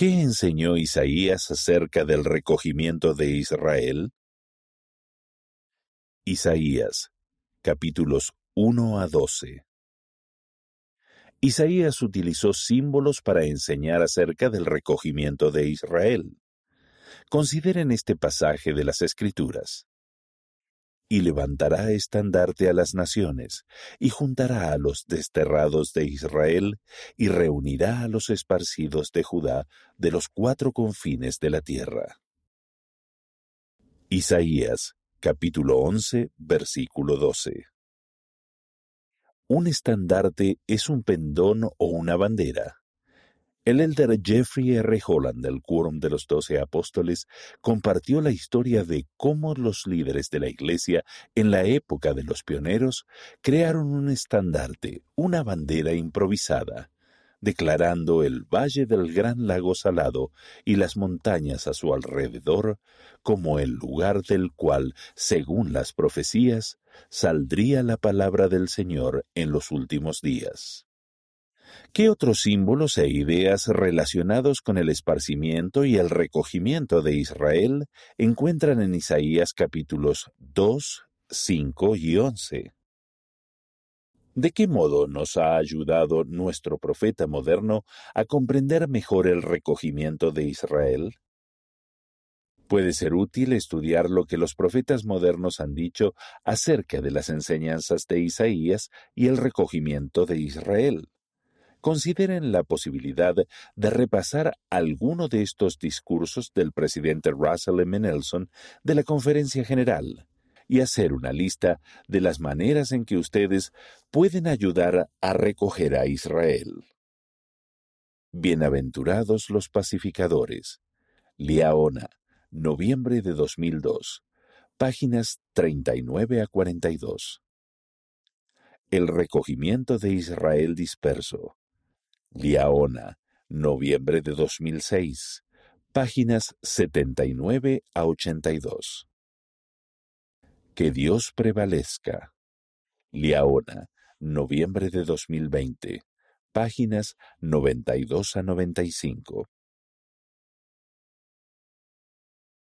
¿Qué enseñó Isaías acerca del recogimiento de Israel? Isaías, capítulos 1 a 12. Isaías utilizó símbolos para enseñar acerca del recogimiento de Israel. Consideren este pasaje de las Escrituras y levantará estandarte a las naciones, y juntará a los desterrados de Israel, y reunirá a los esparcidos de Judá de los cuatro confines de la tierra. Isaías capítulo 11 versículo 12 Un estandarte es un pendón o una bandera. El elder Jeffrey R. Holland del Quórum de los Doce Apóstoles compartió la historia de cómo los líderes de la Iglesia en la época de los pioneros crearon un estandarte, una bandera improvisada, declarando el valle del Gran Lago Salado y las montañas a su alrededor como el lugar del cual, según las profecías, saldría la palabra del Señor en los últimos días. ¿Qué otros símbolos e ideas relacionados con el esparcimiento y el recogimiento de Israel encuentran en Isaías capítulos 2, 5 y 11? ¿De qué modo nos ha ayudado nuestro profeta moderno a comprender mejor el recogimiento de Israel? Puede ser útil estudiar lo que los profetas modernos han dicho acerca de las enseñanzas de Isaías y el recogimiento de Israel consideren la posibilidad de repasar alguno de estos discursos del presidente Russell M. Nelson de la Conferencia General y hacer una lista de las maneras en que ustedes pueden ayudar a recoger a Israel. Bienaventurados los pacificadores. Liaona, noviembre de 2002. Páginas 39 a 42. El recogimiento de Israel disperso. Liaona, noviembre de 2006, páginas 79 a 82. Que Dios prevalezca. Liaona, noviembre de 2020, páginas 92 a 95.